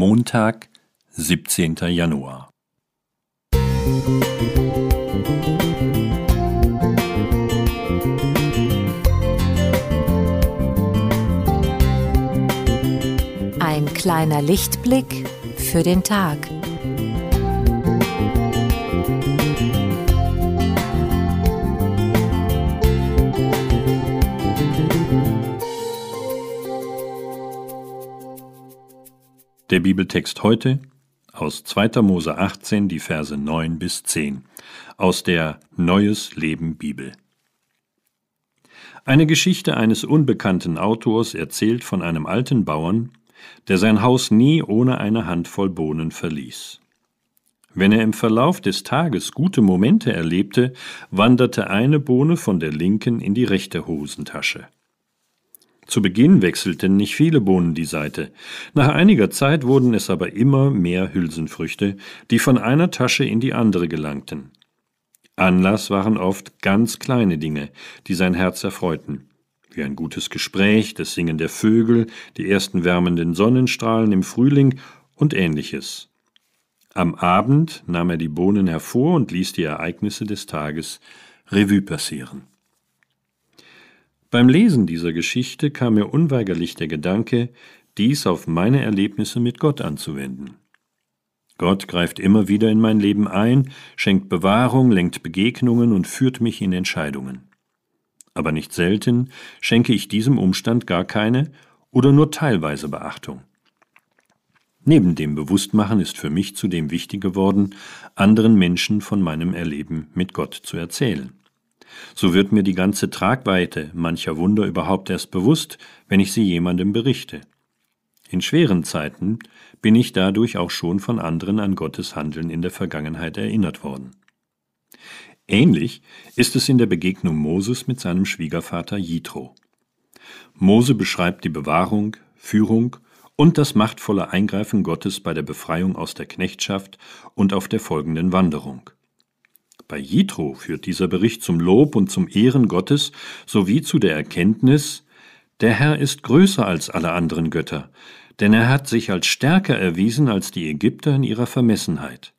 Montag, 17. Januar. Ein kleiner Lichtblick für den Tag. Der Bibeltext heute aus 2. Mose 18, die Verse 9 bis 10, aus der Neues Leben Bibel. Eine Geschichte eines unbekannten Autors erzählt von einem alten Bauern, der sein Haus nie ohne eine Handvoll Bohnen verließ. Wenn er im Verlauf des Tages gute Momente erlebte, wanderte eine Bohne von der linken in die rechte Hosentasche. Zu Beginn wechselten nicht viele Bohnen die Seite. Nach einiger Zeit wurden es aber immer mehr Hülsenfrüchte, die von einer Tasche in die andere gelangten. Anlass waren oft ganz kleine Dinge, die sein Herz erfreuten, wie ein gutes Gespräch, das Singen der Vögel, die ersten wärmenden Sonnenstrahlen im Frühling und ähnliches. Am Abend nahm er die Bohnen hervor und ließ die Ereignisse des Tages Revue passieren. Beim Lesen dieser Geschichte kam mir unweigerlich der Gedanke, dies auf meine Erlebnisse mit Gott anzuwenden. Gott greift immer wieder in mein Leben ein, schenkt Bewahrung, lenkt Begegnungen und führt mich in Entscheidungen. Aber nicht selten schenke ich diesem Umstand gar keine oder nur teilweise Beachtung. Neben dem Bewusstmachen ist für mich zudem wichtig geworden, anderen Menschen von meinem Erleben mit Gott zu erzählen. So wird mir die ganze Tragweite mancher Wunder überhaupt erst bewusst, wenn ich sie jemandem berichte. In schweren Zeiten bin ich dadurch auch schon von anderen an Gottes Handeln in der Vergangenheit erinnert worden. Ähnlich ist es in der Begegnung Moses mit seinem Schwiegervater Jitro. Mose beschreibt die Bewahrung, Führung und das machtvolle Eingreifen Gottes bei der Befreiung aus der Knechtschaft und auf der folgenden Wanderung. Bei Jitro führt dieser Bericht zum Lob und zum Ehren Gottes sowie zu der Erkenntnis, der Herr ist größer als alle anderen Götter, denn er hat sich als stärker erwiesen als die Ägypter in ihrer Vermessenheit.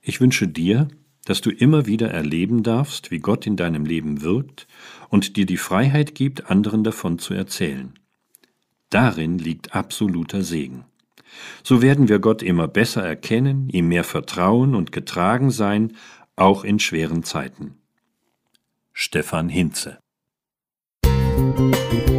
Ich wünsche dir, dass du immer wieder erleben darfst, wie Gott in deinem Leben wirkt und dir die Freiheit gibt, anderen davon zu erzählen. Darin liegt absoluter Segen. So werden wir Gott immer besser erkennen, ihm mehr vertrauen und getragen sein, auch in schweren Zeiten. Stefan Hinze Musik